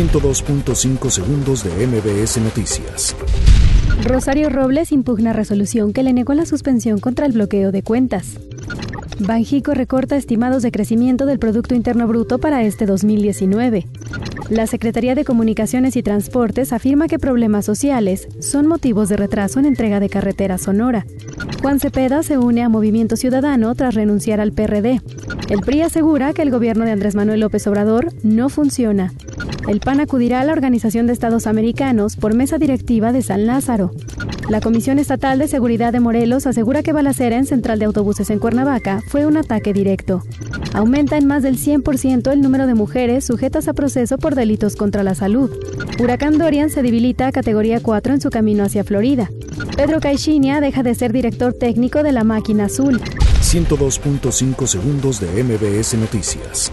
102.5 segundos de MBS Noticias. Rosario Robles impugna resolución que le negó la suspensión contra el bloqueo de cuentas. Banjico recorta estimados de crecimiento del Producto Interno Bruto para este 2019. La Secretaría de Comunicaciones y Transportes afirma que problemas sociales son motivos de retraso en entrega de carretera Sonora. Juan Cepeda se une a Movimiento Ciudadano tras renunciar al PRD. El PRI asegura que el gobierno de Andrés Manuel López Obrador no funciona. El PAN acudirá a la Organización de Estados Americanos por mesa directiva de San Lázaro. La Comisión Estatal de Seguridad de Morelos asegura que balacera en central de autobuses en Cuernavaca fue un ataque directo. Aumenta en más del 100% el número de mujeres sujetas a proceso por delitos contra la salud. Huracán Dorian se debilita a categoría 4 en su camino hacia Florida. Pedro Caixinha deja de ser director técnico de la máquina azul. 102.5 segundos de MBS Noticias.